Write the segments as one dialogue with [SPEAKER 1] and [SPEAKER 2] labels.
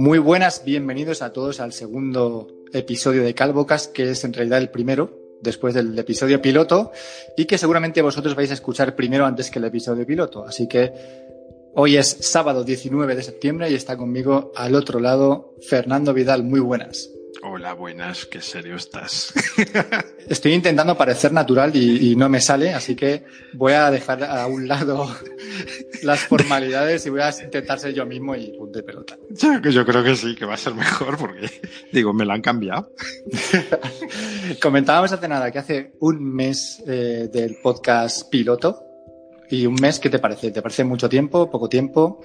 [SPEAKER 1] Muy buenas, bienvenidos a todos al segundo episodio de Calvocas, que es en realidad el primero, después del episodio piloto, y que seguramente vosotros vais a escuchar primero antes que el episodio piloto. Así que hoy es sábado 19 de septiembre y está conmigo al otro lado Fernando Vidal. Muy buenas.
[SPEAKER 2] Hola, buenas, qué serio estás.
[SPEAKER 1] Estoy intentando parecer natural y, no me sale, así que voy a dejar a un lado las formalidades y voy a intentar ser yo mismo y punto de pelota.
[SPEAKER 2] Yo, creo que sí, que va a ser mejor porque, digo, me la han cambiado.
[SPEAKER 1] Comentábamos hace nada que hace un mes eh, del podcast piloto y un mes, ¿qué te parece? ¿Te parece mucho tiempo, poco tiempo?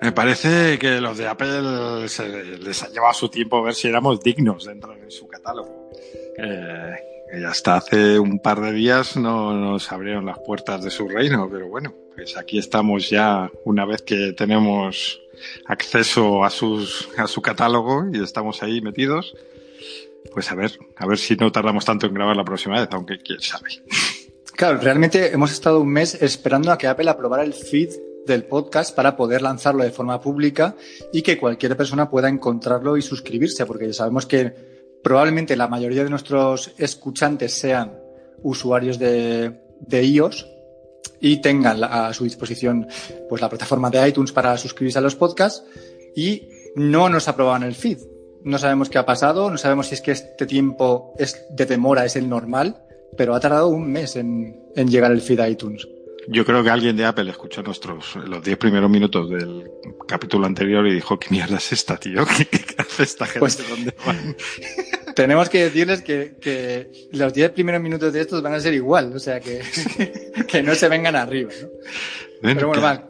[SPEAKER 2] Me parece que los de Apple se les ha llevado su tiempo ver si éramos dignos dentro de su catálogo. Eh, hasta hace un par de días no nos abrieron las puertas de su reino, pero bueno, pues aquí estamos ya una vez que tenemos acceso a sus a su catálogo y estamos ahí metidos. Pues a ver, a ver si no tardamos tanto en grabar la próxima vez, aunque quién sabe.
[SPEAKER 1] Claro, realmente hemos estado un mes esperando a que Apple aprobara el feed del podcast para poder lanzarlo de forma pública y que cualquier persona pueda encontrarlo y suscribirse, porque ya sabemos que probablemente la mayoría de nuestros escuchantes sean usuarios de, de iOS y tengan a su disposición pues la plataforma de iTunes para suscribirse a los podcasts y no nos aprobaban el feed. No sabemos qué ha pasado, no sabemos si es que este tiempo es de demora es el normal, pero ha tardado un mes en, en llegar el feed a iTunes.
[SPEAKER 2] Yo creo que alguien de Apple escuchó nuestros los 10 primeros minutos del capítulo anterior y dijo, ¿qué mierda es esta, tío? ¿Qué, hace esta gente? Pues, ¿Dónde van?
[SPEAKER 1] tenemos que decirles que, que los 10 primeros minutos de estos van a ser igual, o sea, que, que no se vengan arriba, ¿no? Pero bueno, va,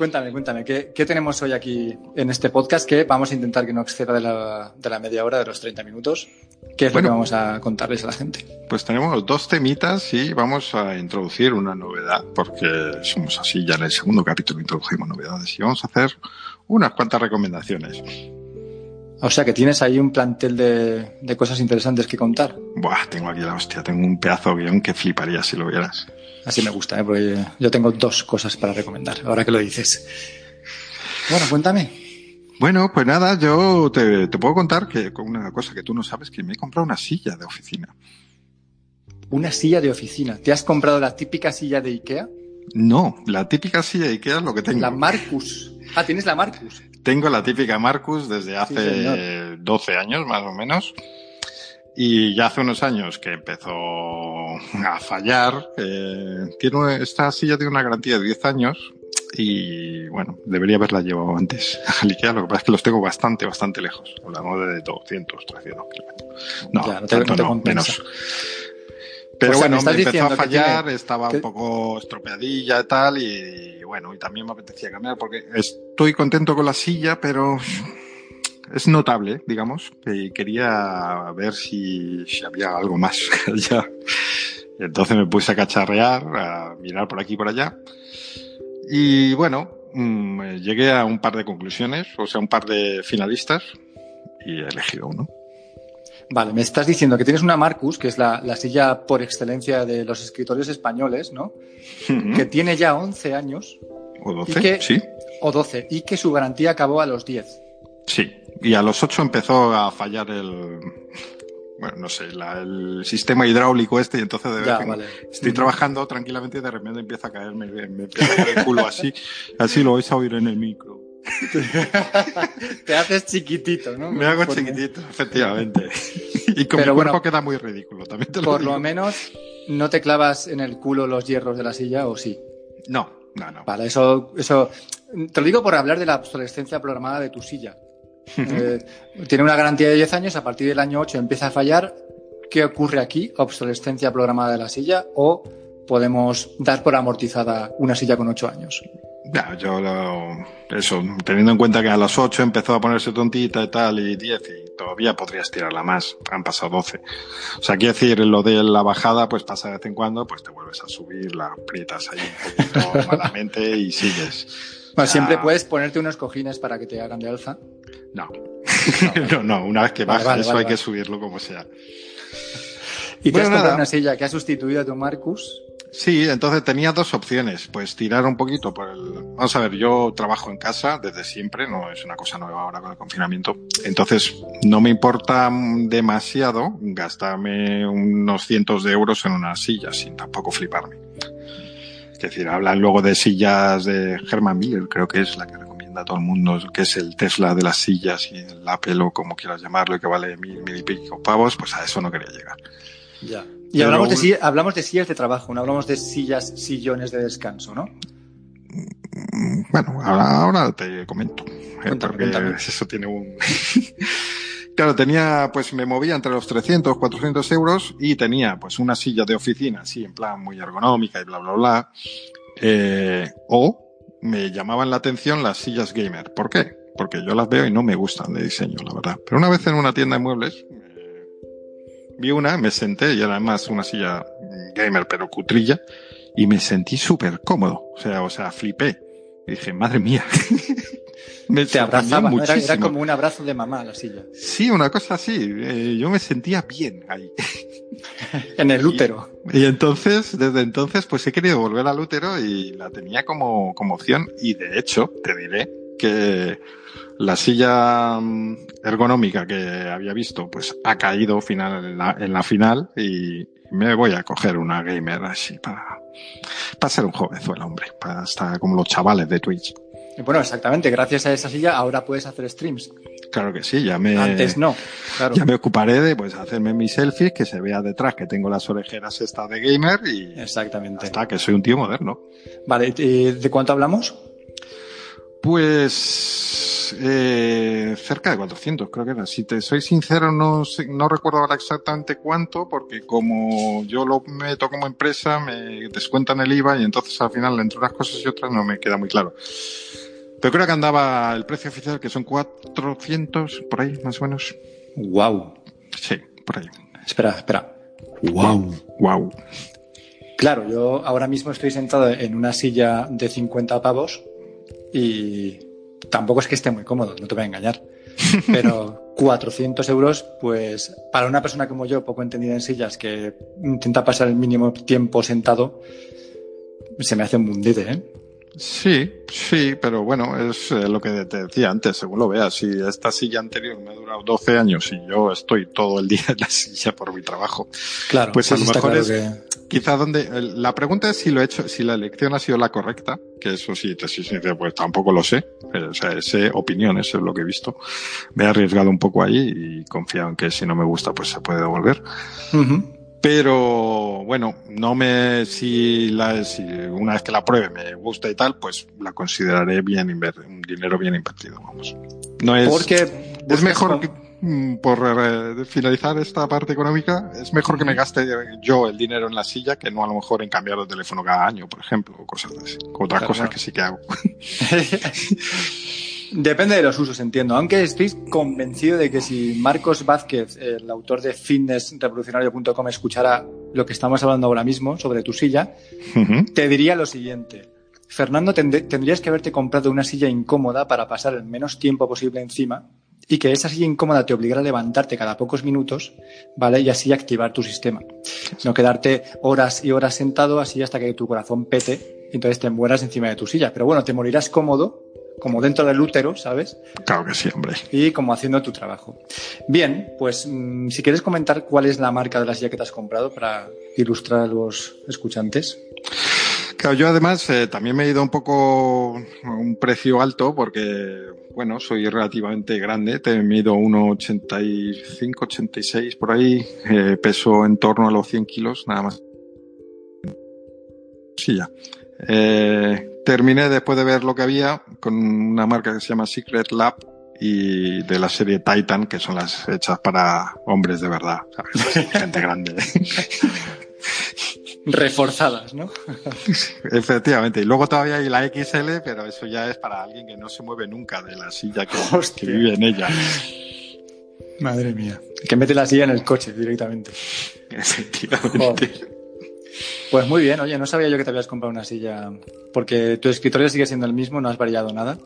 [SPEAKER 1] cuéntame, cuéntame, ¿qué, ¿qué, tenemos hoy aquí en este podcast que vamos a intentar que no exceda de la, de la media hora, de los 30 minutos? ¿Qué es lo que vamos a contarles a la gente?
[SPEAKER 2] Pues tenemos dos temitas y vamos a introducir una novedad, porque somos así, ya en el segundo capítulo introdujimos novedades y vamos a hacer unas cuantas recomendaciones.
[SPEAKER 1] O sea que tienes ahí un plantel de, de cosas interesantes que contar.
[SPEAKER 2] Buah, tengo aquí la hostia, tengo un pedazo de guion que fliparía si lo vieras.
[SPEAKER 1] Así me gusta, ¿eh? porque yo tengo dos cosas para recomendar, ahora que lo dices. Bueno, cuéntame.
[SPEAKER 2] Bueno, pues nada, yo te, puedo contar que con una cosa que tú no sabes, que me he comprado una silla de oficina.
[SPEAKER 1] ¿Una silla de oficina? ¿Te has comprado la típica silla de Ikea?
[SPEAKER 2] No, la típica silla de Ikea es lo que tengo.
[SPEAKER 1] La Marcus. Ah, tienes la Marcus.
[SPEAKER 2] Tengo la típica Marcus desde hace 12 años, más o menos. Y ya hace unos años que empezó a fallar. Eh, tiene, esta silla tiene una garantía de 10 años y bueno, debería haberla llevado antes a Ikea, lo que pasa es que los tengo bastante, bastante lejos. Hablamos de 200, 300 kilómetros. No, no, tanto no, menos. Pero bueno, me empezó a fallar, estaba un poco estropeadilla y tal, y bueno, y también me apetecía cambiar porque estoy contento con la silla, pero es notable, digamos, que quería ver si, si había algo más allá. Entonces me puse a cacharrear, a mirar por aquí y por allá. Y bueno, mm, llegué a un par de conclusiones, o sea, un par de finalistas, y he elegido uno.
[SPEAKER 1] Vale, me estás diciendo que tienes una Marcus, que es la, la silla por excelencia de los escritores españoles, ¿no? Que tiene ya 11 años.
[SPEAKER 2] O 12, sí.
[SPEAKER 1] O 12, y que su garantía acabó a los 10.
[SPEAKER 2] Sí, y a los 8 empezó a fallar el, bueno, no sé, el sistema hidráulico este y entonces de estoy trabajando tranquilamente y de repente empieza a caerme, me empieza a caer el culo así, así lo vais a oír en el micro.
[SPEAKER 1] Te haces chiquitito, ¿no?
[SPEAKER 2] Me hago chiquitito, efectivamente. Y con Pero mi cuerpo queda muy ridículo, también te lo
[SPEAKER 1] Por lo menos no te clavas en el culo los hierros de la silla, ¿o sí?
[SPEAKER 2] No, no, no.
[SPEAKER 1] Vale, eso, eso, te lo digo por hablar de la obsolescencia programada de tu silla. Eh, tiene una garantía de 10 años, a partir del año 8 empieza a fallar. ¿Qué ocurre aquí? ¿Obsolescencia programada de la silla o podemos dar por amortizada una silla con 8 años?
[SPEAKER 2] Ya, yo lo, eso, teniendo en cuenta que a las 8 empezó a ponerse tontita y tal, y 10, y todavía podrías tirarla más, han pasado 12. O sea, quiero decir, lo de la bajada, pues pasa de vez en cuando, pues te vuelves a subir, la aprietas ahí un poquito malamente y sigues.
[SPEAKER 1] Bueno, siempre puedes ponerte unos cojines para que te hagan de alza.
[SPEAKER 2] No. No, no, una vez que baja, eso hay que subirlo como sea.
[SPEAKER 1] ¿Y te has comprado una silla que ha sustituido a tu Marcus?
[SPEAKER 2] Sí, entonces tenía dos opciones. Pues tirar un poquito por el. Vamos a ver, yo trabajo en casa desde siempre, no es una cosa nueva ahora con el confinamiento. Entonces, no me importa demasiado gastarme unos cientos de euros en una silla, sin tampoco fliparme. Es decir, hablan luego de sillas de Herman Miller, creo que es la que recomienda a todo el mundo, que es el Tesla de las sillas y el Apple o como quieras llamarlo, y que vale mil, mil y pico pavos, pues a eso no quería llegar.
[SPEAKER 1] Ya. Y hablamos de, sillas, hablamos de sillas de trabajo, no hablamos de sillas, sillones de descanso, ¿no?
[SPEAKER 2] Mm, bueno, ahora, ahora te comento. Eh, porque eso tiene un. Claro, tenía, pues me movía entre los 300, 400 euros y tenía, pues, una silla de oficina, así, en plan muy ergonómica y bla, bla, bla. Eh, o me llamaban la atención las sillas gamer. ¿Por qué? Porque yo las veo y no me gustan de diseño, la verdad. Pero una vez en una tienda de muebles, vi una, me senté y era además una silla gamer pero cutrilla y me sentí súper cómodo. O sea, o sea, flipé. Dije, madre mía.
[SPEAKER 1] me Te abrazaba, era, era, como un abrazo de mamá la silla.
[SPEAKER 2] Sí, una cosa así. Eh, yo me sentía bien ahí.
[SPEAKER 1] en el útero.
[SPEAKER 2] Y, y, entonces, desde entonces, pues he querido volver al útero y la tenía como, como opción. Y de hecho, te diré que la silla mm, ergonómica que había visto, pues ha caído final en la, en la final y me voy a coger una gamer así para, para ser un jovenzuelo, hombre, para estar como los chavales de Twitch.
[SPEAKER 1] Bueno, exactamente, gracias a esa silla ahora puedes hacer streams.
[SPEAKER 2] Claro que sí, ya me.
[SPEAKER 1] Antes no. Claro.
[SPEAKER 2] Ya me ocuparé de pues hacerme mis selfies, que se vea detrás que tengo las orejeras esta de gamer y.
[SPEAKER 1] Exactamente.
[SPEAKER 2] Hasta que soy un tío moderno.
[SPEAKER 1] Vale, ¿de cuánto hablamos?
[SPEAKER 2] Pues eh, cerca de 400, creo que era. Si te soy sincero, no, no recuerdo ahora exactamente cuánto, porque como yo lo meto como empresa, me descuentan el IVA y entonces al final entre unas cosas y otras no me queda muy claro. Pero creo que andaba el precio oficial, que son 400, por ahí, más o menos.
[SPEAKER 1] Wow.
[SPEAKER 2] Sí, por ahí.
[SPEAKER 1] Espera, espera.
[SPEAKER 2] Wow. Wow.
[SPEAKER 1] Claro, yo ahora mismo estoy sentado en una silla de 50 pavos y tampoco es que esté muy cómodo, no te voy a engañar. Pero 400 euros, pues para una persona como yo, poco entendida en sillas, que intenta pasar el mínimo tiempo sentado, se me hace un mundite, ¿eh?
[SPEAKER 2] Sí, sí, pero bueno, es eh, lo que te decía antes, según lo veas. Si esta silla anterior me ha durado 12 años y yo estoy todo el día en la silla por mi trabajo,
[SPEAKER 1] claro,
[SPEAKER 2] pues a lo mejor
[SPEAKER 1] claro
[SPEAKER 2] es
[SPEAKER 1] que...
[SPEAKER 2] quizá donde la pregunta es si lo he hecho, si la elección ha sido la correcta, que eso sí, te soy sincero, pues tampoco lo sé. O sea, sé opiniones, es lo que he visto. Me he arriesgado un poco ahí y confiado en que si no me gusta, pues se puede devolver.
[SPEAKER 1] Uh -huh.
[SPEAKER 2] Pero bueno, no me si, la, si una vez que la pruebe me gusta y tal, pues la consideraré bien invertido, un dinero bien invertido, vamos. No es
[SPEAKER 1] Porque
[SPEAKER 2] es mejor que, por eh, finalizar esta parte económica, es mejor que me gaste yo el dinero en la silla que no a lo mejor en cambiar de teléfono cada año, por ejemplo, o cosas así. Otras
[SPEAKER 1] Claro,
[SPEAKER 2] cosas que sí que hago.
[SPEAKER 1] Depende de los usos, entiendo. Aunque estoy convencido de que si Marcos Vázquez, el autor de fitnessrevolucionario.com, escuchara lo que estamos hablando ahora mismo sobre tu silla, te diría lo siguiente. Fernando, tend- tendrías que haberte comprado una silla incómoda para pasar el menos tiempo posible encima y que esa silla incómoda te obligara a levantarte cada pocos minutos, ¿vale? Y así activar tu sistema. No quedarte horas y horas sentado así hasta que tu corazón pete y entonces te mueras encima de tu silla. Pero bueno, te morirás cómodo, como dentro del útero, ¿sabes?
[SPEAKER 2] Claro que sí, hombre.
[SPEAKER 1] Y como haciendo tu trabajo. Bien, pues mm, si quieres comentar cuál es la marca de la silla que te has comprado para ilustrar a los escuchantes.
[SPEAKER 2] Claro, yo además eh, también me he ido un poco a un precio alto porque, bueno, soy relativamente grande, te mido 1,85, 86 por ahí, eh, peso en torno a los 100 kilos, nada más. Sí, ya. Eh, terminé después de ver lo que había con una marca que se llama Secret Lab y de la serie Titan, que son las hechas para hombres de verdad, ¿sabes? gente grande.
[SPEAKER 1] Reforzadas, ¿no?
[SPEAKER 2] Efectivamente. Y luego todavía hay la XL, pero eso ya es para alguien que no se mueve nunca de la silla que, vive en ella.
[SPEAKER 1] Madre mía. Que mete la silla en el coche directamente.
[SPEAKER 2] Efectivamente.
[SPEAKER 1] Joder. Pues muy bien, oye, no sabía yo que te habías comprado una silla. Porque tu escritorio sigue siendo el mismo, no has variado nada.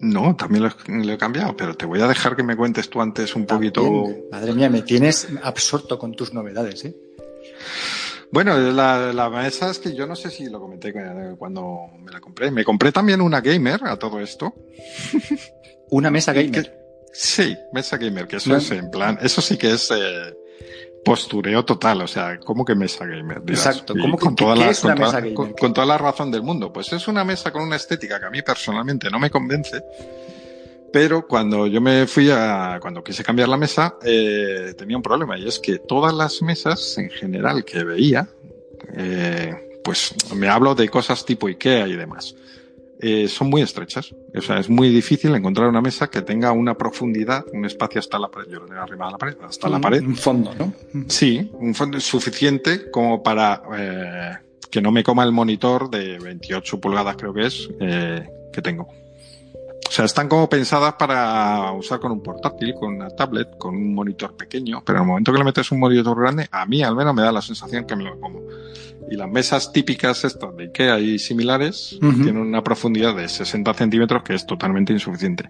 [SPEAKER 2] No, también lo, he- lo he cambiado, pero te voy a dejar que me cuentes tú antes un poquito.
[SPEAKER 1] Madre mía, me tienes absorto con tus novedades, ¿eh?
[SPEAKER 2] Bueno, la, la, mesa es que yo no sé si lo comenté cuando me la compré. Me compré también una gamer a todo esto.
[SPEAKER 1] ¿Una mesa gamer?
[SPEAKER 2] sí, mesa gamer, que eso es en plan, eso sí que es eh, postureo total, o sea, ¿cómo que mesa gamer?
[SPEAKER 1] Exacto, ¿cómo con toda la,
[SPEAKER 2] con, toda la razón del mundo. Pues es una mesa con una estética que a mí personalmente no me convence. Pero cuando yo me fui a, cuando quise cambiar la mesa, eh, tenía un problema y es que todas las mesas en general que veía, eh, pues me hablo de cosas tipo IKEA y demás eh, son muy estrechas. O sea, es muy difícil encontrar una mesa que tenga una profundidad, un espacio hasta la pared, yo lo tengo arriba de la pared, hasta la pared.
[SPEAKER 1] Un fondo, ¿no?
[SPEAKER 2] Sí, un fondo suficiente como para eh, que no me coma el monitor de 28 pulgadas, creo que es, eh, que tengo. O sea, están como pensadas para usar con un portátil, con una tablet, con un monitor pequeño, pero en el momento que le metes un monitor grande, a mí al menos me da la sensación que me lo como. Y las mesas típicas estas de Ikea y similares tienen una profundidad de 60 centímetros que es totalmente insuficiente.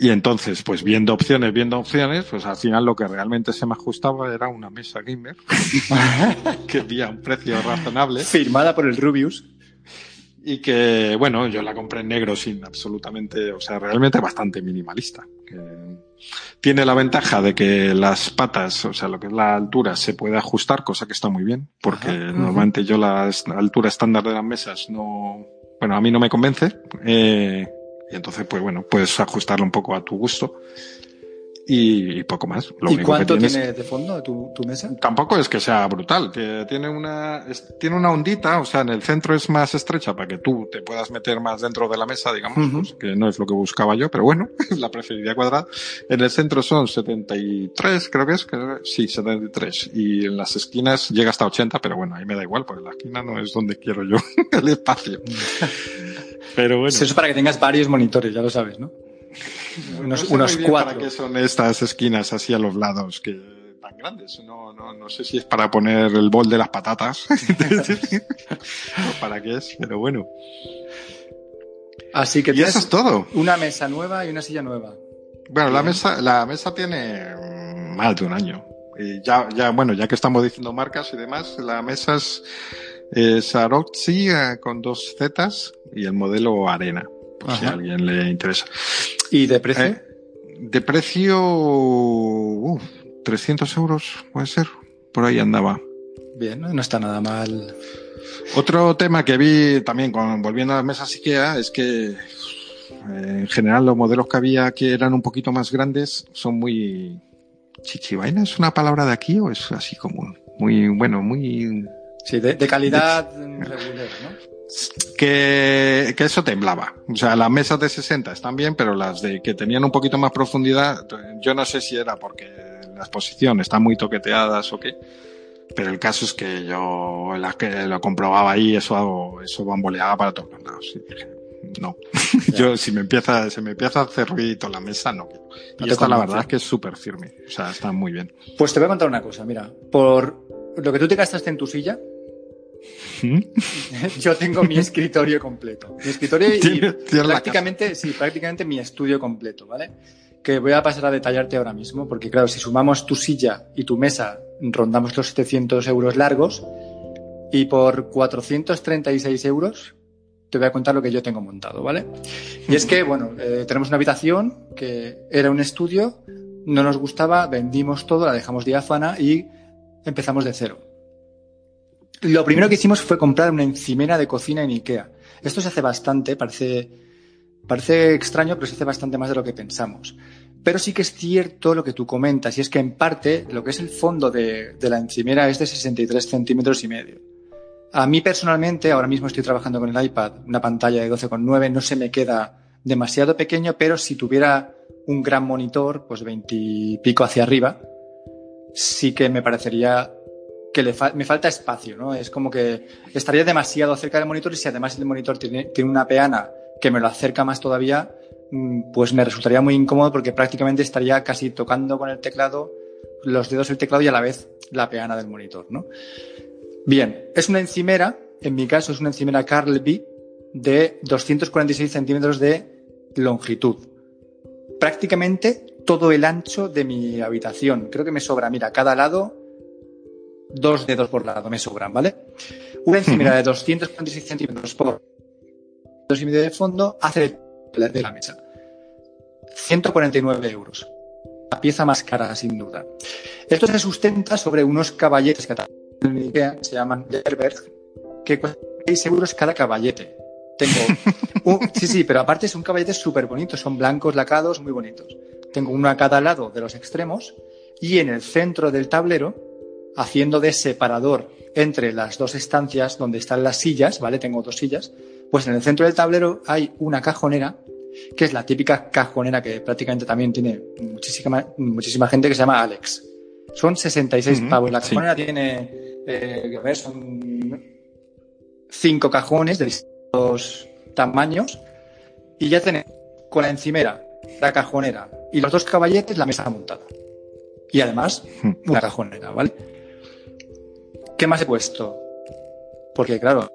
[SPEAKER 2] Y entonces, pues viendo opciones, viendo opciones, pues al final lo que realmente se me ajustaba era una mesa gamer que había un precio razonable.
[SPEAKER 1] Firmada por el Rubius
[SPEAKER 2] y que, bueno, yo la compré en negro sin absolutamente, o sea, realmente bastante minimalista. Que tiene la ventaja de que las patas, o sea, lo que es la altura, se puede ajustar, cosa que está muy bien, porque normalmente yo la altura estándar de las mesas no, bueno, a mí no me convence, eh, y entonces, pues bueno, puedes ajustarlo un poco a tu gusto y, poco más.
[SPEAKER 1] Lo ¿Y cuánto tiene de fondo tu, tu, mesa?
[SPEAKER 2] Tampoco es que sea brutal, que tiene una, tiene una ondita, o sea, en el centro es más estrecha para que tú te puedas meter más dentro de la mesa, digamos, pues, que no es lo que buscaba yo, pero bueno, la preferiría cuadrada. En el centro son 73, creo que es, sí, 73, y en las esquinas llega hasta 80, pero bueno, ahí me da igual, porque la esquina no es donde quiero yo el espacio.
[SPEAKER 1] pero bueno. Eso es para que tengas varios monitores, ya lo sabes, ¿no?
[SPEAKER 2] unos, unos cuatro. ¿Para qué son estas esquinas así a los lados que tan grandes? No, no, no sé si es para poner el bol de las patatas. para qué es, pero bueno.
[SPEAKER 1] Así que
[SPEAKER 2] y eso es todo.
[SPEAKER 1] Una mesa nueva y una silla nueva.
[SPEAKER 2] Bueno, la mesa, la mesa tiene más de un año. Y ya, ya, bueno, ya que estamos diciendo marcas y demás, la mesa es, es eh, con dos zetas y el modelo Arena por si a alguien le interesa.
[SPEAKER 1] ¿Y de precio?
[SPEAKER 2] Eh, de precio, 300 euros, puede ser, por ahí andaba.
[SPEAKER 1] Bien, no está nada mal.
[SPEAKER 2] Otro tema que vi también, con, volviendo a las mesas IKEA, es que eh, en general los modelos que había que eran un poquito más grandes son muy... ¿Chichivaina es una palabra de aquí o es así como muy, bueno, muy...
[SPEAKER 1] Sí, de, calidad regular, ¿no?
[SPEAKER 2] Que, que, eso temblaba. O sea, las mesas de 60 están bien, pero las de que tenían un poquito más profundidad, yo no sé si era porque la exposición está muy toqueteadas o qué, pero el caso es que yo las que lo comprobaba ahí, eso, eso bamboleaba para todos los lados. Y dije, no. yo, si me empieza, se me empieza a hacer ruido la mesa, no. Y esta la verdad es que es súper firme. O sea, está muy bien.
[SPEAKER 1] Pues te voy a contar una cosa, mira. Por lo que tú te gastaste en tu silla, Yo tengo mi escritorio completo. Mi escritorio y prácticamente, sí, prácticamente mi estudio completo, ¿vale? Que voy a pasar a detallarte ahora mismo, porque claro, si sumamos tu silla y tu mesa, rondamos los 700 euros largos, y por 436 euros te voy a contar lo que yo tengo montado, ¿vale? Y es que, bueno, eh, tenemos una habitación que era un estudio, no nos gustaba, vendimos todo, la dejamos diáfana y empezamos de cero. Lo primero que hicimos fue comprar una encimera de cocina en Ikea. Esto se hace bastante, parece, parece extraño, pero se hace bastante más de lo que pensamos. Pero sí que es cierto lo que tú comentas, y es que en parte lo que es el fondo de, de la encimera es de 63 centímetros y medio. A mí personalmente, ahora mismo estoy trabajando con el iPad, una pantalla de 12,9 no se me queda demasiado pequeño, pero si tuviera un gran monitor, pues 20 y pico hacia arriba, sí que me parecería que le me falta espacio, ¿no? Es como que estaría demasiado cerca del monitor y si además el monitor tiene, tiene una peana que me lo acerca más todavía, mm, pues me resultaría muy incómodo porque prácticamente estaría casi tocando con el teclado, los dedos del teclado y a la vez la peana del monitor, ¿no? Bien, es una encimera, en mi caso es una encimera Carlby de 246 centímetros de longitud. Prácticamente todo el ancho de mi habitación. Creo que me sobra, mira, cada lado dos dedos por lado, me sobran, ¿vale? Una encimera de 246 centímetros por dos y medio de fondo hace de la mesa. 149 euros. La pieza más cara, sin duda. Esto se sustenta sobre unos caballetes que en Ikea se llaman Gerberg, que cuestan 6 euros cada caballete. Tengo sí, sí, pero aparte son caballetes súper bonitos, son blancos, lacados, muy bonitos. Tengo uno a cada lado de los extremos y en el centro del tablero, haciendo de separador entre las dos estancias donde están las sillas, ¿vale? Tengo dos sillas, pues en el centro del tablero hay una cajonera, que es la típica cajonera que prácticamente también tiene muchísima, muchísima gente que se llama Alex. Son 66 pavos. La cajonera tiene, eh, a ver, son cinco cajones de distintos tamaños y ya tenemos con la encimera, la cajonera y los dos caballetes la mesa montada. Y además una cajonera, ¿vale? ¿Qué más he puesto? Porque claro,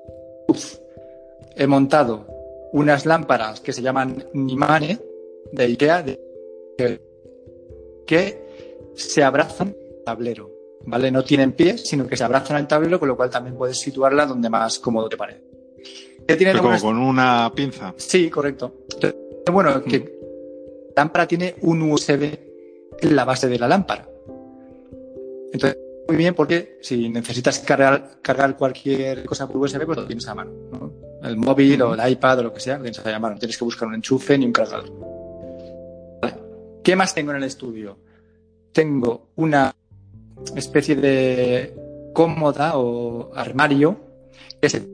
[SPEAKER 1] he montado unas lámparas que se llaman Nimane de Ikea que se abrazan al tablero, ¿vale? No tienen pies, sino que se abrazan al tablero, con lo cual también puedes situarla donde más cómodo te parece.
[SPEAKER 2] tiene como con una pinza.
[SPEAKER 1] Sí, correcto. bueno, que la lámpara tiene un USB en la base de la lámpara. Entonces, muy bien porque si necesitas cargar, cargar cualquier cosa por USB, pues lo tienes a mano. El móvil o el iPad o lo que sea, lo tienes a mano. No tienes que buscar un enchufe ni un cargador. ¿Qué más tengo en el estudio? Tengo una especie de cómoda o armario que se,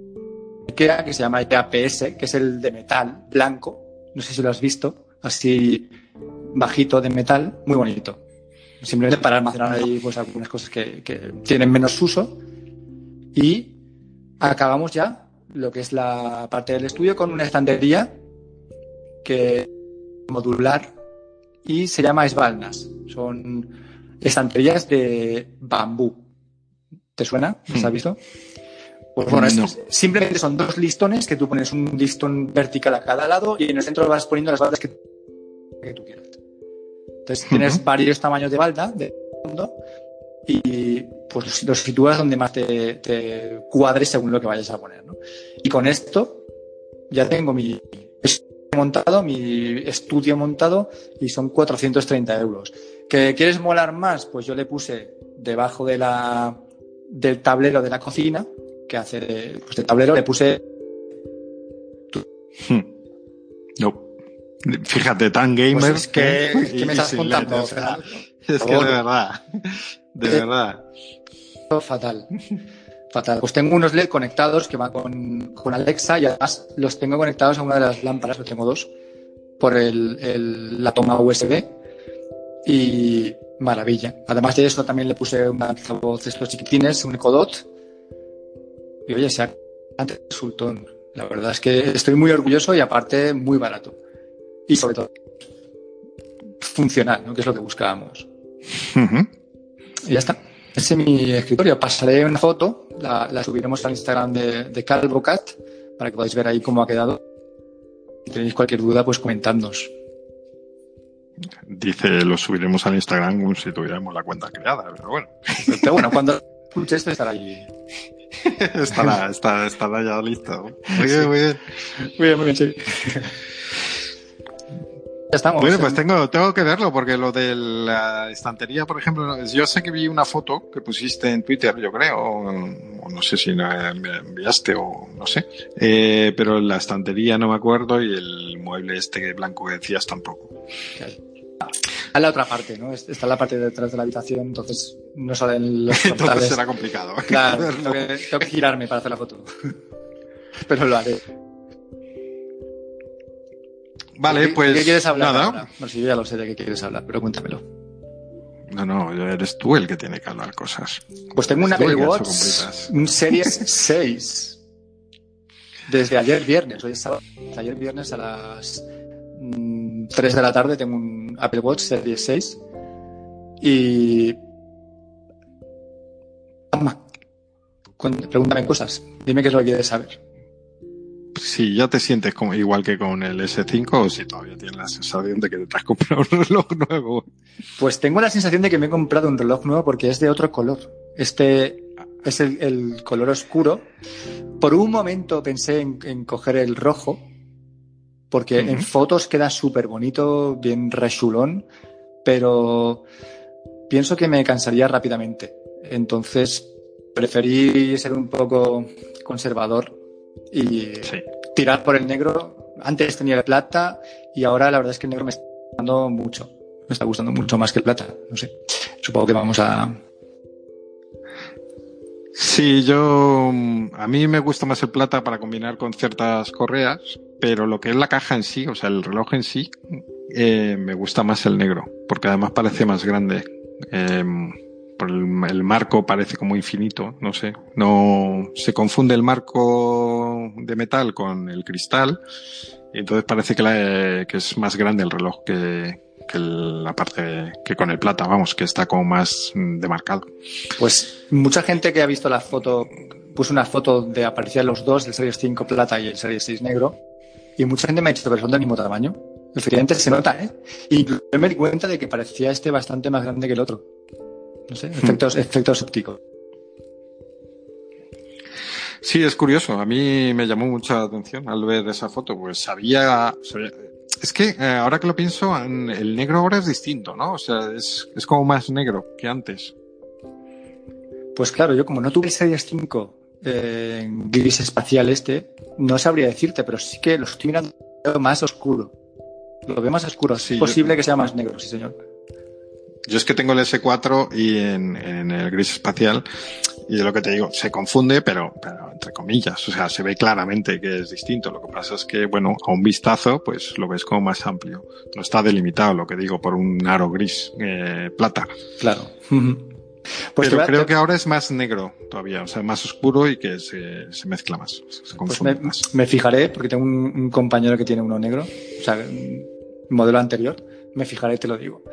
[SPEAKER 1] que se llama IKEA PS, que es el de metal blanco. No sé si lo has visto. Así bajito de metal, muy bonito simplemente para almacenar ahí pues algunas cosas que, tienen menos uso. Y acabamos ya lo que es la parte del estudio con una estantería que es modular y se llama esbalnas. Son estanterías de bambú. ¿Te suena? ¿Has hmm. visto? Pues bueno, simplemente son dos listones que tú pones un listón vertical a cada lado y en el centro vas poniendo las baldas que, que tú quieras. Entonces tienes varios tamaños de balda de fondo y pues los sitúas donde más te, te cuadre según lo que vayas a poner. ¿no? Y con esto ya tengo mi montado, mi estudio montado y son 430 euros. ¿Que quieres molar más? Pues yo le puse debajo de la, del tablero de la cocina, que hace de, pues tablero, le puse...
[SPEAKER 2] Hmm. No. Fíjate, tan gamers
[SPEAKER 1] pues que, me estás contando.
[SPEAKER 2] es que de verdad, de verdad.
[SPEAKER 1] Fatal. Fatal. Pues tengo unos LED conectados que van con, con, Alexa y además los tengo conectados a una de las lámparas, lo tengo dos, por el, el, la toma USB. Y maravilla. Además de eso también le puse un altavoz de estos chiquitines, un Ecodot. Y oye, se ha resultó. La verdad es que estoy muy orgulloso y aparte muy barato y sobre todo funcional, ¿no? que es lo que buscábamos. Y ya está. Ese es mi escritorio. Pasaré una foto, la, subiremos al Instagram de, de, CalvoCat para que podáis ver ahí cómo ha quedado. Si tenéis cualquier duda, pues comentadnos.
[SPEAKER 2] Dice, lo subiremos al Instagram como si tuviéramos la cuenta creada, pero bueno.
[SPEAKER 1] Pero bueno, cuando escuche esto estará allí.
[SPEAKER 2] estará, estará, ya listo. Muy bien, muy bien.
[SPEAKER 1] Muy bien, muy bien, sí. Estamos,
[SPEAKER 2] bueno, pues tengo, tengo que verlo, porque lo de la estantería, por ejemplo, yo sé que vi una foto que pusiste en Twitter, yo creo, o, no sé si la enviaste o no sé, eh, pero la estantería no me acuerdo y el mueble este blanco que decías tampoco.
[SPEAKER 1] A la otra parte, ¿no? Está la parte de detrás de la habitación, entonces no salen los
[SPEAKER 2] Entonces será complicado.
[SPEAKER 1] Claro, tengo que, tengo que girarme para hacer la foto. pero lo haré.
[SPEAKER 2] Vale, pues.
[SPEAKER 1] ¿Qué quieres hablar? Nada. No, si yo ya lo sé de qué quieres hablar, pero cuéntamelo.
[SPEAKER 2] No, no, eres tú el que tiene que hablar cosas.
[SPEAKER 1] Pues tengo una Apple Watch, Series 6. Desde ayer viernes, hoy estaba, ayer viernes a las 3 mm, de la tarde tengo un Apple Watch Series 6 y pregúntame cosas, dime qué es lo que quieres saber
[SPEAKER 2] si ya te sientes como igual que con el S5 o si todavía tienes la sensación de que te has comprado un reloj nuevo.
[SPEAKER 1] Pues tengo la sensación de que me he comprado un reloj nuevo porque es de otro color. Este es el, color oscuro. Por un momento pensé en, coger el rojo, porque en fotos queda súper bonito, bien rechulón, pero pienso que me cansaría rápidamente. Entonces preferí ser un poco conservador y tirar por el negro. Antes tenía el plata y ahora la verdad es que el negro me está gustando mucho. Me está gustando mucho más que el plata. No sé. Supongo que vamos a,
[SPEAKER 2] Sí, yo a mí me gusta más el plata para combinar con ciertas correas, pero lo que es la caja en sí, o sea, el reloj en sí, eh, me gusta más el negro, porque además parece más grande. Eh, el, marco parece como infinito, no sé, no se confunde el marco de metal con el cristal, y entonces parece que, que es más grande el reloj que, la parte que con el plata, vamos, que está como más demarcado.
[SPEAKER 1] Pues mucha gente que ha visto la foto, puso una foto de aparecían los dos, el Series 5 plata y el Series 6 negro, y mucha gente me ha dicho que son del mismo tamaño. Efectivamente se nota, ¿eh? Y yo me di cuenta de que parecía este bastante más grande que el otro. No sé, efectos, efectos ópticos.
[SPEAKER 2] Sí, es curioso. A mí me llamó mucha atención al ver esa foto, pues sabía, sabía es que eh, ahora que lo pienso, el negro ahora es distinto, ¿no? O sea, es, es como más negro que antes.
[SPEAKER 1] Pues claro, yo como no tuve el Series 5 eh, gris espacial este, no sabría decirte, pero sí que lo estoy mirando más oscuro. Lo veo más oscuro. Sí, es posible que sea más negro, sí, señor.
[SPEAKER 2] Yo es que tengo el S4 y en, en el gris espacial y de lo que te digo, se confunde, pero, pero entre comillas, o sea, se ve claramente que es distinto. Lo que pasa es que, bueno, a un vistazo, pues lo ves como más amplio. No está delimitado, lo que digo, por un aro gris, eh, plata.
[SPEAKER 1] Claro.
[SPEAKER 2] Pues Pero creo que ahora es más negro todavía, o sea, más oscuro y que se, se mezcla más, se pues
[SPEAKER 1] me,
[SPEAKER 2] más.
[SPEAKER 1] Me fijaré, porque tengo un, un, compañero que tiene uno negro, o sea, modelo anterior, me fijaré y te lo digo.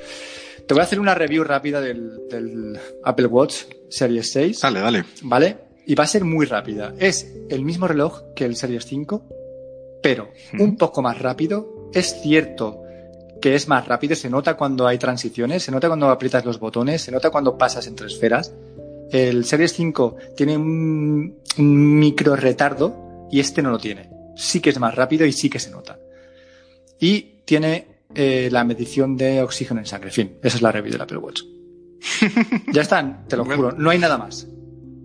[SPEAKER 1] Te voy a hacer una review rápida del, del Apple Watch Series 6.
[SPEAKER 2] Dale, dale.
[SPEAKER 1] ¿Vale? Y va a ser muy rápida. Es el mismo reloj que el Series 5, pero un poco más rápido. Es cierto que es más rápido, se nota cuando hay transiciones, se nota cuando aprietas los botones, se nota cuando pasas entre esferas. El Series 5 tiene un, un micro retardo y este no lo tiene. Sí que es más rápido y sí que se nota. Y tiene eh, la medición de oxígeno en sangre. En fin, esa es la review del Apple Watch. ya están, te lo juro, no hay nada más.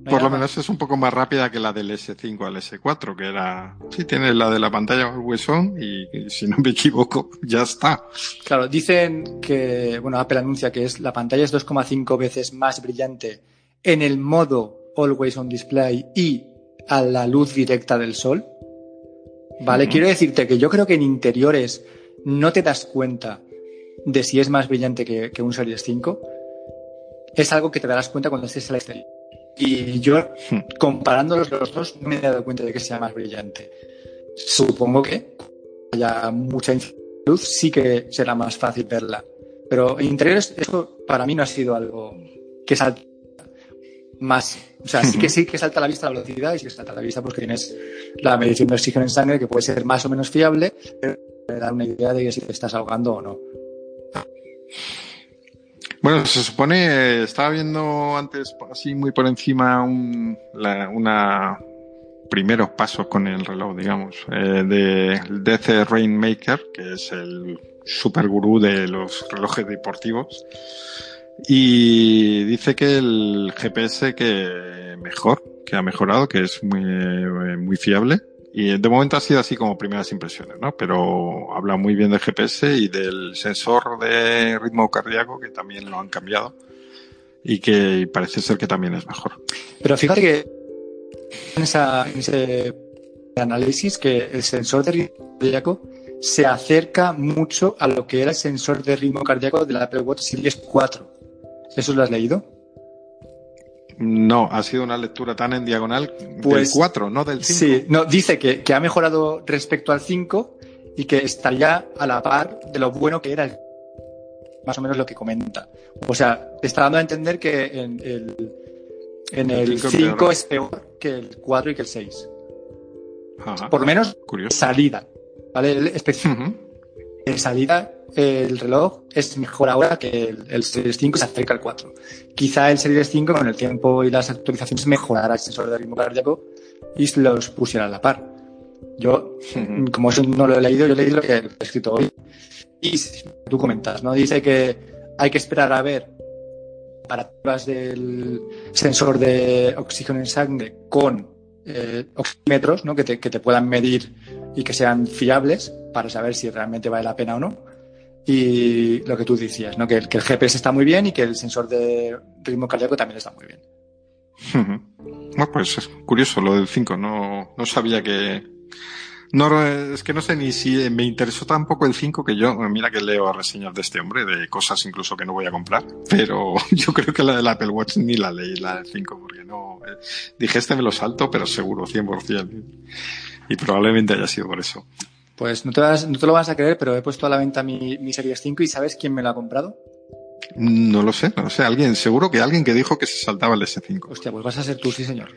[SPEAKER 2] por lo menos es un poco más rápida que la del S5 al S4, que era. Sí, tiene la de la pantalla huesón y, y, si no me equivoco, ya está.
[SPEAKER 1] Claro, dicen que, bueno, Apple anuncia que es la pantalla es 2,5 veces más brillante en el modo Always on Display y a la luz directa del sol. Vale, quiero decirte que yo creo que en interiores no te das cuenta de si es más brillante que, un Series 5, es algo que te darás cuenta cuando estés en la exterior. Y yo, hmm. comparándolos los dos, no me he dado cuenta de que sea más brillante. Supongo que haya mucha luz, sí que será más fácil verla. Pero en interiores, eso para mí no ha sido algo que salta más. O sea, sí que sí que salta a la vista la velocidad y sí que salta a la vista porque tienes la medición de oxígeno en sangre que puede ser más o menos fiable, pero dar una idea de si te estás ahogando o no.
[SPEAKER 2] Bueno, se supone, estaba viendo antes así muy por encima un, una primeros pasos con el reloj, digamos, eh, de DC Rainmaker, que es el super gurú de los relojes deportivos. Y dice que el GPS que mejor, que ha mejorado, que es muy, muy fiable, y de momento ha sido así como primeras impresiones, ¿no? Pero habla muy bien del GPS y del sensor de ritmo cardíaco que también lo han cambiado y que parece ser que también es mejor.
[SPEAKER 1] Pero fíjate que en, esa, en ese análisis que el sensor de ritmo cardíaco se acerca mucho a lo que era el sensor de ritmo cardíaco de la Apple Watch Series 4. ¿Eso lo has leído?
[SPEAKER 2] No, ha sido una lectura tan en diagonal
[SPEAKER 1] pues,
[SPEAKER 2] del 4, no del 5.
[SPEAKER 1] Sí, no, dice que, que, ha mejorado respecto al 5 y que estaría a la par de lo bueno que era el, más o menos lo que comenta. O sea, te está dando a entender que en el, en el, 5 es peor que el 4 y que el 6. Ajá, Por lo menos
[SPEAKER 2] curioso.
[SPEAKER 1] salida. ¿Vale? El de salida el reloj es mejor ahora que el, el, Series 5 se acerca al 4. Quizá el Series 5 con el tiempo y las actualizaciones mejorará el sensor de ritmo cardíaco y los pusiera a la par. Yo, como eso no lo he leído, yo he leído lo que he escrito hoy. Y tú comentas, ¿no? Dice que hay que esperar a ver comparativas del sensor de oxígeno en sangre con eh, oxímetros, ¿no? Que te, que te puedan medir y que sean fiables para saber si realmente vale la pena o no. Y lo que tú decías, ¿no? Que, el, que el GPS está muy bien y que el sensor de ritmo cardíaco también está muy bien.
[SPEAKER 2] Bueno, pues es curioso lo del 5. No, no sabía que. No, es que no sé ni si me interesó tampoco el 5 que yo, mira que leo reseñas de este hombre, de cosas incluso que no voy a comprar, pero yo creo que la del Apple Watch ni la leí, la del 5, porque no, eh, dije este me lo salto, pero seguro, 100%. Y probablemente haya sido por eso.
[SPEAKER 1] Pues no te, vas, no te lo vas a creer, pero he puesto a la venta mi, mi Series 5 y ¿sabes quién me lo ha comprado?
[SPEAKER 2] No lo sé, no lo sé. Alguien, seguro que alguien que dijo que se saltaba el S5.
[SPEAKER 1] Hostia, pues vas a ser tú, sí, señor.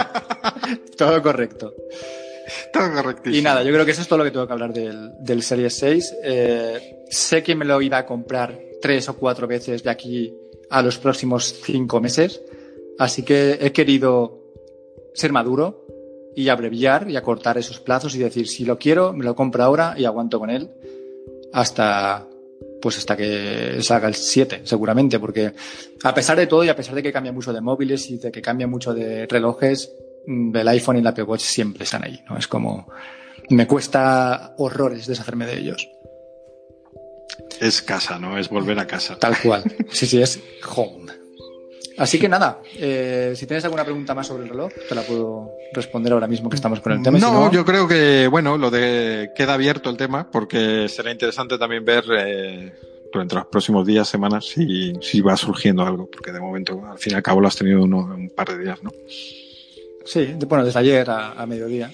[SPEAKER 1] todo correcto.
[SPEAKER 2] Todo correctísimo.
[SPEAKER 1] Y nada, yo creo que eso es todo lo que tengo que hablar del, del Series 6. Eh, sé que me lo iba a comprar tres o cuatro veces de aquí a los próximos cinco meses. Así que he querido ser maduro y abreviar y acortar esos plazos y decir, si lo quiero, me lo compro ahora y aguanto con él hasta pues hasta que salga el 7, seguramente, porque a pesar de todo y a pesar de que cambia mucho de móviles y de que cambia mucho de relojes, el iPhone y el Apple Watch siempre están ahí, ¿no? Es como, me cuesta horrores deshacerme de ellos.
[SPEAKER 2] Es casa, ¿no? Es volver a casa.
[SPEAKER 1] Tal cual. Sí, sí, es home. Así que nada, eh, si tienes alguna pregunta más sobre el reloj, te la puedo responder ahora mismo que estamos con el tema.
[SPEAKER 2] No,
[SPEAKER 1] si no...
[SPEAKER 2] yo creo que, bueno, lo de queda abierto el tema porque será interesante también ver eh, durante los próximos días, semanas, si, si va surgiendo algo, porque de momento, al fin y al cabo, lo has tenido uno, un par de días, ¿no?
[SPEAKER 1] Sí, bueno, desde ayer a, a mediodía.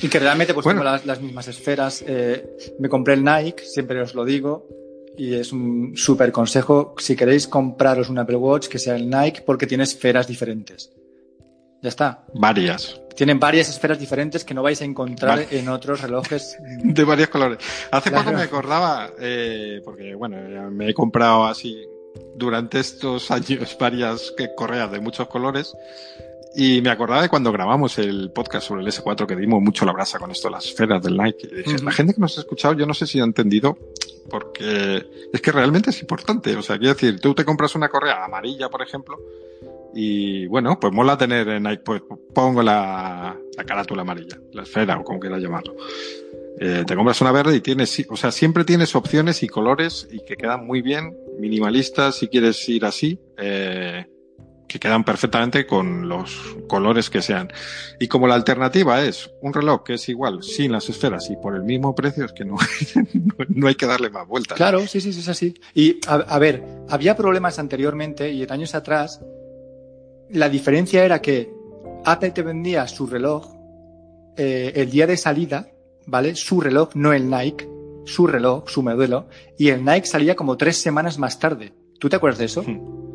[SPEAKER 1] Y que realmente pues bueno. tengo las, las, mismas esferas. Eh, me compré el Nike, siempre os lo digo, y es un súper consejo. Si queréis compraros un Apple Watch, que sea el Nike, porque tiene esferas diferentes. Ya está.
[SPEAKER 2] Varias.
[SPEAKER 1] Tienen varias esferas diferentes que no vais a encontrar vale. en otros relojes.
[SPEAKER 2] De varios colores. Hace claro. poco me acordaba, eh, porque bueno, me he comprado así durante estos años varias correas de muchos colores. Y me acordaba de cuando grabamos el podcast sobre el S4 que dimos mucho la brasa con esto, las esferas del Nike. Y dije, uh -huh. La gente que nos ha escuchado, yo no sé si ha entendido, porque es que realmente es importante. O sea, quiero decir, tú te compras una correa amarilla, por ejemplo, y bueno, pues mola tener en Nike, pues pongo la, la carátula amarilla, la esfera o como quieras llamarlo. Eh, te compras una verde y tienes, o sea, siempre tienes opciones y colores y que quedan muy bien, minimalistas si quieres ir así. Eh, que quedan perfectamente con los colores que sean. Y como la alternativa es un reloj que es igual sin las esferas y por el mismo precio, es que no, no hay que darle más vueltas.
[SPEAKER 1] Claro, sí, sí, sí, es así. Y a, a, ver, había problemas anteriormente y en años atrás la diferencia era que Apple te vendía su reloj eh, el día de salida, ¿vale? Su reloj, no el Nike, su reloj, su modelo, y el Nike salía como tres semanas más tarde. ¿Tú te acuerdas de eso?
[SPEAKER 2] Hmm.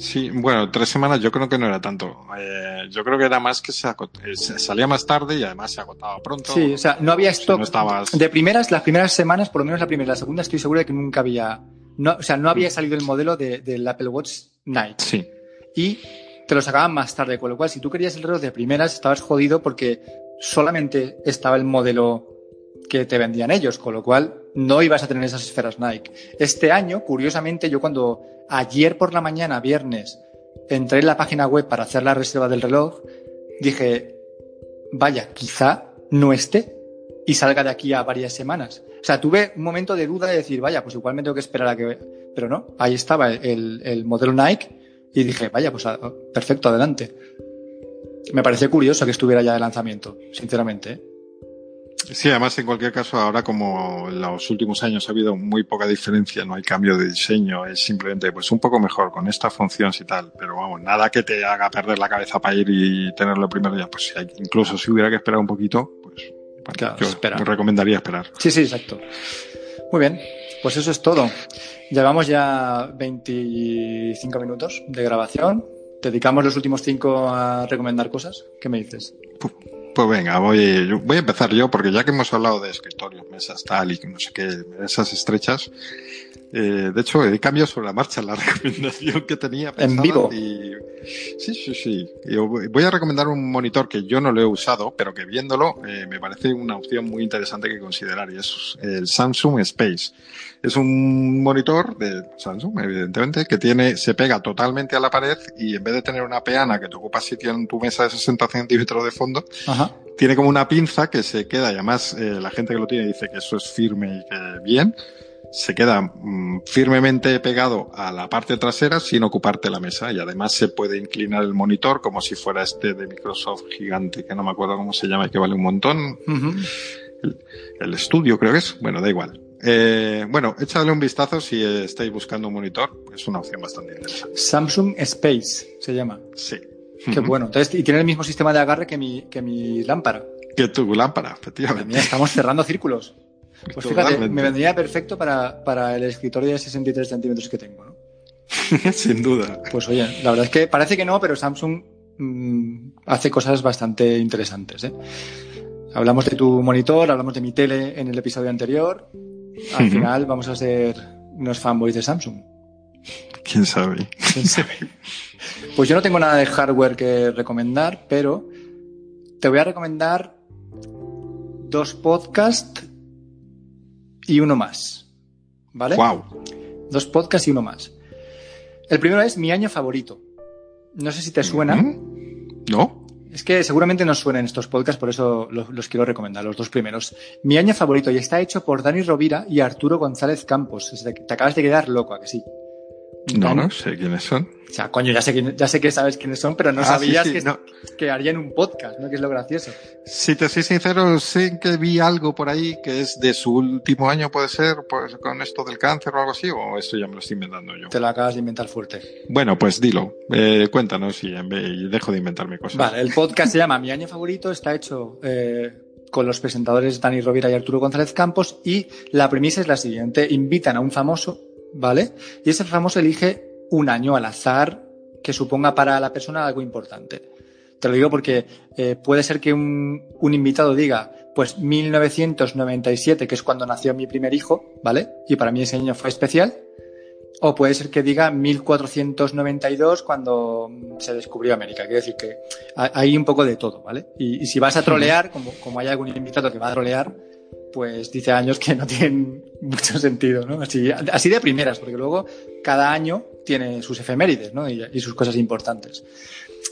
[SPEAKER 2] Sí, bueno, tres semanas yo creo que no era tanto. Eh, yo creo que era más que se, eh, se, salía más tarde y además se agotaba pronto.
[SPEAKER 1] Sí, o sea, no había stock.
[SPEAKER 2] no estabas...
[SPEAKER 1] De primeras, las primeras semanas, por lo menos la primera y la segunda, estoy seguro de que nunca había. No, o sea, no había salido el modelo de, del Apple Watch Nike.
[SPEAKER 2] Sí.
[SPEAKER 1] Y te lo sacaban más tarde, con lo cual, si tú querías el reloj de primeras, estabas jodido porque solamente estaba el modelo que te vendían ellos, con lo cual no ibas a tener esas esferas Nike. Este año, curiosamente, yo cuando ayer por la mañana, viernes, entré en la página web para hacer la reserva del reloj, dije, vaya, quizá no esté y salga de aquí a varias semanas. O sea, tuve un momento de duda de decir, vaya, pues igual me tengo que esperar a que... Pero no, ahí estaba el, el modelo Nike y dije, vaya, pues perfecto, adelante. Me pareció curioso que estuviera ya de lanzamiento, sinceramente. ¿eh?
[SPEAKER 2] Sí, además en cualquier caso ahora como en los últimos años ha habido muy poca diferencia, no hay cambio de diseño, es simplemente pues un poco mejor con esta función y tal, pero vamos, nada que te haga perder la cabeza para ir y tenerlo el primer día, pues si hay, incluso si hubiera que esperar un poquito, pues
[SPEAKER 1] claro,
[SPEAKER 2] yo
[SPEAKER 1] espera.
[SPEAKER 2] recomendaría esperar.
[SPEAKER 1] Sí, sí, exacto. Muy bien, pues eso es todo. Llevamos ya 25 minutos de grabación. ¿Dedicamos los últimos 5 a recomendar cosas? ¿Qué me dices?
[SPEAKER 2] Pues venga, voy, voy a empezar yo, porque ya que hemos hablado de escritorios, mesas tal y no sé qué, mesas estrechas, eh, de hecho, he cambiado sobre la marcha la recomendación que tenía.
[SPEAKER 1] En vivo.
[SPEAKER 2] Y... Sí, sí, sí. voy a recomendar un monitor que yo no lo he usado, pero que viéndolo eh, me parece una opción muy interesante que considerar y es el Samsung Space. Es un monitor de Samsung, evidentemente, que tiene, se pega totalmente a la pared y en vez de tener una peana que te ocupa sitio en tu mesa de 60 centímetros de fondo, tiene como una pinza que se queda y además eh, la gente que lo tiene dice que eso es firme y que bien se queda mm, firmemente pegado a la parte trasera sin ocuparte la mesa y además se puede inclinar el monitor como si fuera este de Microsoft gigante que no me acuerdo cómo se llama y que vale un montón. el, estudio creo que es. Bueno, da igual. Eh, bueno, échale un vistazo si estáis buscando un monitor. Es una opción bastante interesante.
[SPEAKER 1] Samsung Space se llama.
[SPEAKER 2] Sí.
[SPEAKER 1] Qué bueno. Entonces, y tiene el mismo sistema de agarre que mi, que mi lámpara.
[SPEAKER 2] Que tu lámpara, efectivamente.
[SPEAKER 1] estamos cerrando círculos. Pues fíjate, me vendría perfecto para, para, el escritorio de 63 centímetros que tengo, ¿no?
[SPEAKER 2] Sin duda.
[SPEAKER 1] Pues oye, la verdad es que parece que no, pero Samsung mm, hace cosas bastante interesantes. ¿eh? Hablamos de tu monitor, hablamos de mi tele en el episodio anterior. Al final vamos a ser unos fanboys de Samsung.
[SPEAKER 2] ¿Quién sabe?
[SPEAKER 1] ¿Quién sabe? Pues yo no tengo nada de hardware que recomendar, pero te voy a recomendar dos podcasts y uno más. ¿Vale?
[SPEAKER 2] Wow.
[SPEAKER 1] Dos podcasts y uno más. El primero es mi año favorito. No sé si te suena.
[SPEAKER 2] No.
[SPEAKER 1] Es que seguramente no suenan estos podcasts, por eso los, quiero recomendar, los dos primeros. Mi año favorito y está hecho por Dani Rovira y Arturo González Campos. Te acabas de quedar loco, ¿a que sí?
[SPEAKER 2] No, no sé quiénes son.
[SPEAKER 1] O sea, coño, ya sé, ya sé que sabes quiénes son, pero no ah, sabías que, que, harían un podcast, ¿no? Que es lo gracioso.
[SPEAKER 2] Si te soy sincero, sé que vi algo por ahí que es de su último año, puede ser, pues con esto del cáncer o algo así, o esto ya me lo estoy inventando yo.
[SPEAKER 1] Te lo acabas de inventar fuerte.
[SPEAKER 2] Bueno, pues dilo, eh, cuéntanos y, dejo de inventarme cosas.
[SPEAKER 1] Vale, el podcast se llama Mi año favorito, está hecho eh, con los presentadores Dani Rovira y Arturo González Campos y la premisa es la siguiente, invitan a un famoso, ¿vale? Y ese famoso elige un año al azar que suponga para la persona algo importante. Te lo digo porque eh, puede ser que un, un, invitado diga, pues 1997, que es cuando nació mi primer hijo, ¿vale? Y para mí ese año fue especial. O puede ser que diga 1492 cuando se descubrió América. Quiero decir que hay un poco de todo, ¿vale? Y, y si vas a trolear, como, como hay algún invitado que va a trolear, pues dice años que no tienen mucho sentido, ¿no? Así, así de primeras, porque luego cada año tiene sus efemérides, ¿no? Y, sus cosas importantes.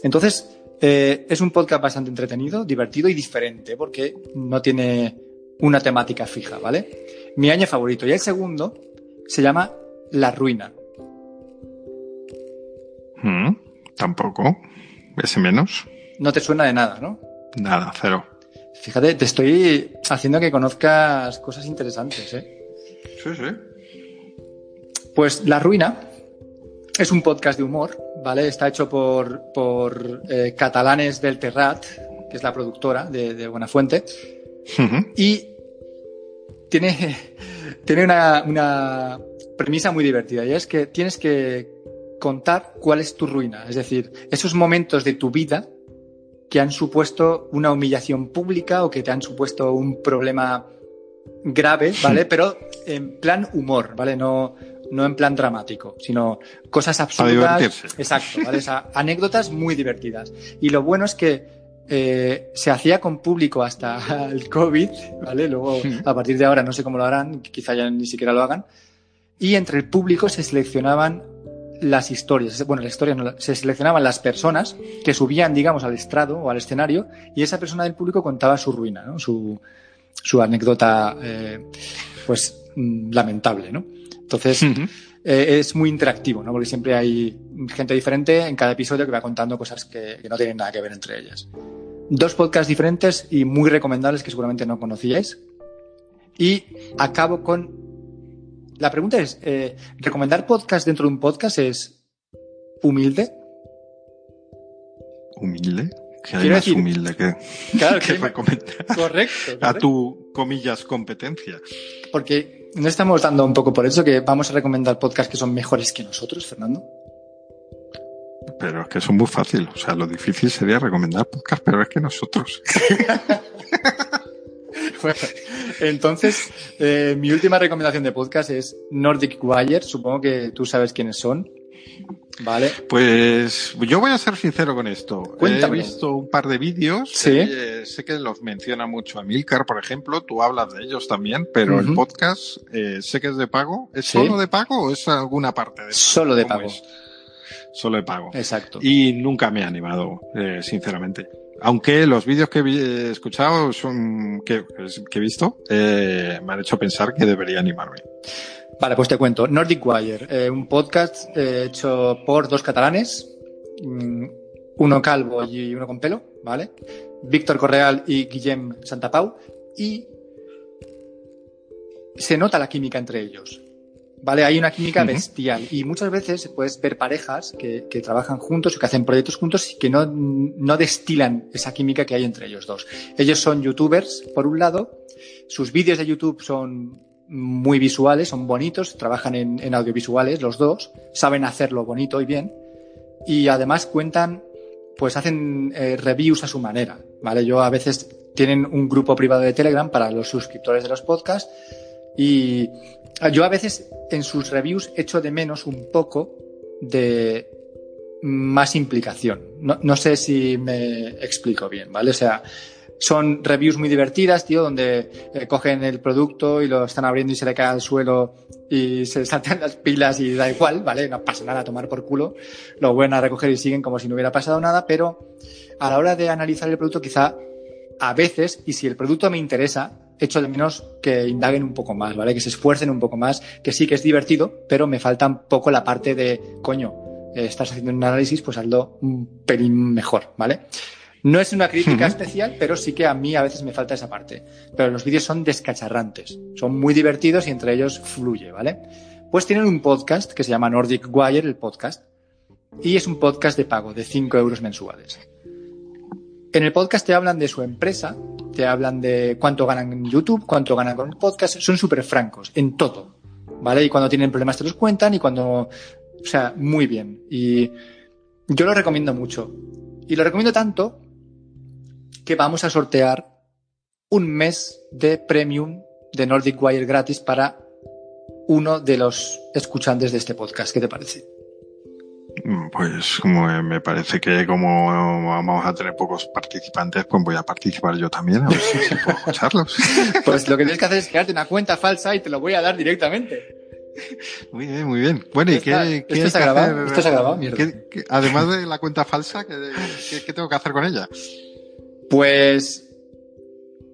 [SPEAKER 1] Entonces, eh, es un podcast bastante entretenido, divertido y diferente, porque no tiene una temática fija, ¿vale? Mi año favorito. Y el segundo se llama La Ruina.
[SPEAKER 2] Mm, tampoco. Ese menos.
[SPEAKER 1] No te suena de nada, ¿no?
[SPEAKER 2] Nada, cero.
[SPEAKER 1] Fíjate, te estoy haciendo que conozcas cosas interesantes, ¿eh?
[SPEAKER 2] Sí, sí.
[SPEAKER 1] Pues La Ruina es un podcast de humor, ¿vale? Está hecho por, por eh, catalanes del Terrat, que es la productora de, de Buenafuente. Y tiene, tiene una, una premisa muy divertida y es que tienes que contar cuál es tu ruina. Es decir, esos momentos de tu vida que han supuesto una humillación pública o que te han supuesto un problema grave, ¿vale? Pero en plan humor, ¿vale? No, no en plan dramático, sino cosas absurdas. Exacto, ¿vale? anécdotas muy divertidas. Y lo bueno es que eh, se hacía con público hasta el COVID, ¿vale? Luego, a partir de ahora, no sé cómo lo harán, quizá ya ni siquiera lo hagan. Y entre el público se seleccionaban las historias, bueno, las historias no, se seleccionaban las personas que subían, digamos, al estrado o al escenario y esa persona del público contaba su ruina, ¿no? su, su anécdota, eh, pues, mm, lamentable, ¿no? Entonces, eh, es muy interactivo, ¿no? Porque siempre hay gente diferente en cada episodio que va contando cosas que, que no tienen nada que ver entre ellas. Dos podcasts diferentes y muy recomendables que seguramente no conocíais. Y acabo con la pregunta es, eh, ¿recomendar podcast dentro de un podcast es humilde?
[SPEAKER 2] ¿Humilde? ¿Qué hay más humilde que,
[SPEAKER 1] claro, que, recomendar correcto,
[SPEAKER 2] a tu, comillas, competencia?
[SPEAKER 1] Porque no estamos dando un poco por eso que vamos a recomendar podcasts que son mejores que nosotros, Fernando.
[SPEAKER 2] Pero es que es muy fácil. O sea, lo difícil sería recomendar podcast, pero es que nosotros.
[SPEAKER 1] entonces, eh, mi última recomendación de podcast es Nordic Wire. Supongo que tú sabes quiénes son. Vale.
[SPEAKER 2] Pues yo voy a ser sincero con esto. Cuéntame. He visto un par de vídeos.
[SPEAKER 1] Sí.
[SPEAKER 2] Eh, sé que los menciona mucho a Milcar, por ejemplo. Tú hablas de ellos también, pero el podcast eh, sé que es de pago. ¿Es solo de pago o es alguna parte de
[SPEAKER 1] Solo de pago.
[SPEAKER 2] Solo de pago.
[SPEAKER 1] Exacto.
[SPEAKER 2] Y nunca me he animado, eh, sinceramente. Aunque los vídeos que he escuchado que, he visto me han hecho pensar que debería animarme.
[SPEAKER 1] Vale, pues te cuento. Nordic Wire, eh, un podcast eh, hecho por dos catalanes, mm, uno calvo y uno con pelo, ¿vale? Víctor Correal y Guillem Santapau. Y se nota la química entre ellos. ¿Vale? Hay una química bestial. Y muchas veces puedes ver parejas que, que, trabajan juntos o que hacen proyectos juntos y que no, no destilan esa química que hay entre ellos dos. Ellos son youtubers, por un lado. Sus vídeos de YouTube son muy visuales, son bonitos, trabajan en, audiovisuales los dos, saben hacerlo bonito y bien, y además cuentan, pues hacen eh, reviews a su manera, ¿vale? Yo a veces tienen un grupo privado de Telegram para los suscriptores de los podcasts y yo a veces en sus reviews echo de menos un poco de más implicación. No, no sé si me explico bien, ¿vale? O sea, son reviews muy divertidas, tío, donde eh, cogen el producto y lo están abriendo y se le cae al suelo y se saltan las pilas y da igual, ¿vale? No pasa nada, a tomar por culo. Lo vuelven a recoger y siguen como si no hubiera pasado nada, pero a la hora de analizar el producto, quizá a veces, y si el producto me interesa, echo de menos que indaguen un poco más, ¿vale? Que se esfuercen un poco más, que sí que es divertido, pero me falta un poco la parte de, coño, eh, estás haciendo un análisis, pues hazlo un pelín mejor, ¿vale? No es una crítica especial, pero sí que a mí a veces me falta esa parte. Pero los vídeos son descacharrantes, son muy divertidos y entre ellos fluye, ¿vale? Pues tienen un podcast que se llama Nordic Wire, el podcast, y es un podcast de pago de 5 euros mensuales. En el podcast te hablan de su empresa, te hablan de cuánto ganan en YouTube, cuánto ganan con el podcast, son súper francos en todo, ¿vale? Y cuando tienen problemas te los cuentan y cuando, o sea, muy bien. Y yo lo recomiendo mucho. Y lo recomiendo tanto que vamos a sortear un mes de premium de Nordic Wire gratis para uno de los escuchantes de este podcast. ¿Qué te parece?
[SPEAKER 2] Mm, pues como me parece que como vamos a tener pocos participantes, pues voy a participar yo también, a ver si, puedo escucharlos.
[SPEAKER 1] Pues lo que tienes que hacer es crearte una cuenta falsa y te lo voy a dar directamente.
[SPEAKER 2] Muy bien, muy bien. Bueno, ¿y qué,
[SPEAKER 1] ¿Esto está grabado? ¿Esto está grabado?
[SPEAKER 2] además de la cuenta falsa, ¿qué, tengo que hacer con ella?
[SPEAKER 1] Pues,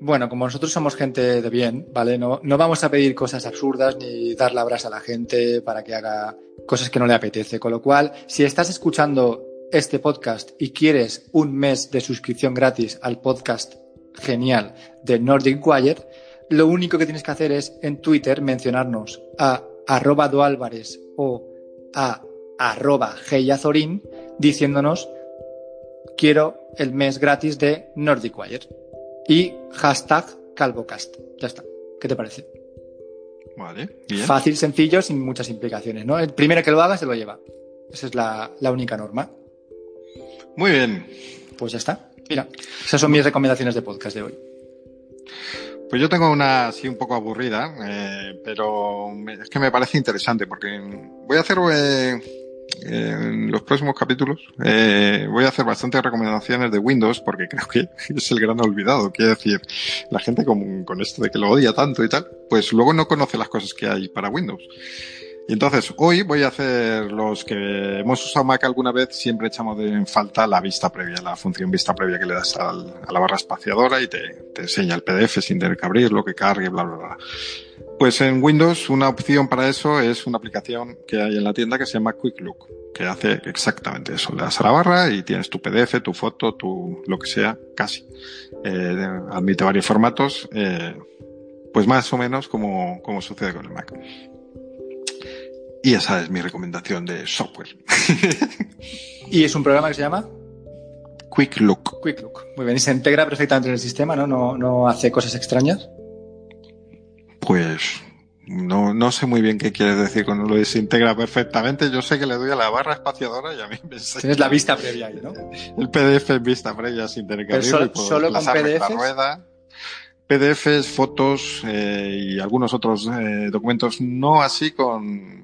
[SPEAKER 1] bueno, como nosotros somos gente de bien, ¿vale? No, no vamos a pedir cosas absurdas ni dar la brasa a la gente para que haga cosas que no le apetece. Con lo cual, si estás escuchando este podcast y quieres un mes de suscripción gratis al podcast genial de Nordic Wire, lo único que tienes que hacer es en Twitter mencionarnos a arroba doálvarez o a arroba heyazorin diciéndonos quiero el mes gratis de Nordic Wire. Y hashtag calvocast. Ya está. ¿Qué te parece?
[SPEAKER 2] Vale.
[SPEAKER 1] Fácil, sencillo, sin muchas implicaciones, ¿no? El primero que lo haga se lo lleva. Esa es la, la única norma.
[SPEAKER 2] Muy bien.
[SPEAKER 1] Pues ya está. Mira, esas son mis recomendaciones de podcast de hoy.
[SPEAKER 2] Pues yo tengo una así un poco aburrida, eh, pero es que me parece interesante porque voy a hacer eh, en los próximos capítulos eh, voy a hacer bastantes recomendaciones de Windows porque creo que es el gran olvidado. Quiero decir, la gente con, con esto de que lo odia tanto y tal, pues luego no conoce las cosas que hay para Windows. Y entonces, hoy voy a hacer los que hemos usado Mac alguna vez, siempre echamos en falta la vista previa, la función vista previa que le das a la barra espaciadora y te, te, enseña el PDF sin tener que abrirlo, que cargue, bla, bla, bla. Pues en Windows una opción para eso es una aplicación que hay en la tienda que se llama Quick Look, que hace exactamente eso. Le das a la barra y tienes tu PDF, tu foto, tu lo que sea, casi. Eh, admite varios formatos, eh, pues más o menos como, como sucede con el Mac. Y esa es mi recomendación de software.
[SPEAKER 1] ¿Y es un programa que se llama?
[SPEAKER 2] Quick Look.
[SPEAKER 1] Quick Look. Muy bien. Y se integra perfectamente en el sistema, ¿no? No, no hace cosas extrañas.
[SPEAKER 2] Pues No, no sé muy bien qué quieres decir cuando lo desintegra perfectamente. Yo sé que le doy a la barra espaciadora y a mí me
[SPEAKER 1] Tienes la vista previa ahí, ¿no?
[SPEAKER 2] El PDF en vista previa sin tener que abrirlo.
[SPEAKER 1] Solo, solo con PDFs.
[SPEAKER 2] La rueda. PDFs, fotos eh, y algunos otros eh, documentos, no así con,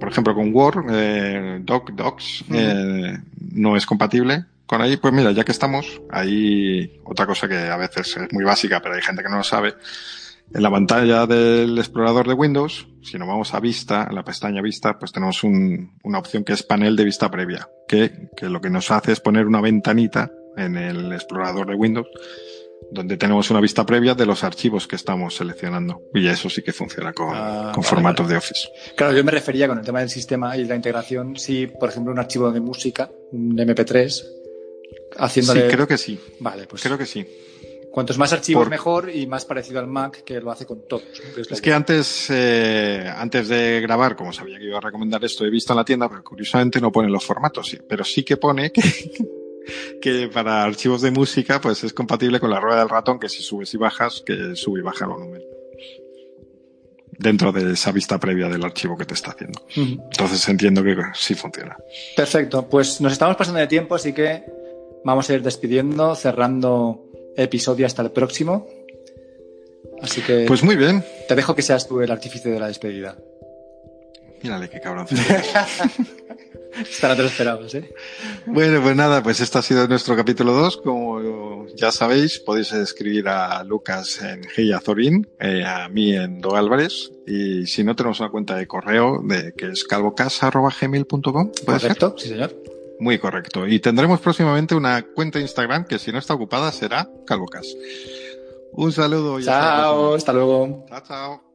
[SPEAKER 2] por ejemplo, con Word, eh, Doc, Docs, eh, no es compatible con ahí. Pues mira, ya que estamos, ahí otra cosa que a veces es muy básica, pero hay gente que no lo sabe. En la pantalla del explorador de Windows, si nos vamos a vista, en la pestaña vista, pues tenemos un, una opción que es panel de vista previa, que, que lo que nos hace es poner una ventanita en el explorador de Windows donde tenemos una vista previa de los archivos que estamos seleccionando. Y eso sí que funciona con, ah, con vale, formatos vale. de Office.
[SPEAKER 1] Claro, yo me refería con el tema del sistema y la integración, si, por ejemplo, un archivo de música, un MP3, haciéndole...
[SPEAKER 2] Sí, creo que sí.
[SPEAKER 1] Vale, pues...
[SPEAKER 2] Creo que sí.
[SPEAKER 1] Cuantos más archivos por... mejor y más parecido al Mac que lo hace con todos.
[SPEAKER 2] es, es que antes, eh, antes de grabar, como sabía que iba a recomendar esto, he visto en la tienda, pero curiosamente no pone los formatos, pero sí que pone que, que para archivos de música pues es compatible con la rueda del ratón que si subes y bajas, que sube y baja el volumen. Dentro de esa vista previa del archivo que te está haciendo. Uh -huh. Entonces entiendo que sí funciona.
[SPEAKER 1] Perfecto, pues nos estamos pasando de tiempo, así que vamos a ir despidiendo, cerrando episodio hasta el próximo. Así que.
[SPEAKER 2] Pues muy bien.
[SPEAKER 1] Te dejo que seas tú el artífice de la despedida.
[SPEAKER 2] Mírale qué cabrón.
[SPEAKER 1] Esta no te lo esperabas, ¿eh?
[SPEAKER 2] Bueno, pues nada, pues este ha sido nuestro capítulo 2. Como ya sabéis, podéis escribir a Lucas en Azorín, eh, a mí en Do Álvarez, y si no, tenemos una cuenta de correo de que es calvocasa.gmail.com.
[SPEAKER 1] Correcto, ser? sí señor.
[SPEAKER 2] Muy correcto. Y tendremos próximamente una cuenta de Instagram que si no está ocupada será Calvocas. Un saludo.
[SPEAKER 1] Y chao, hasta, hasta luego.
[SPEAKER 2] Chao, chao.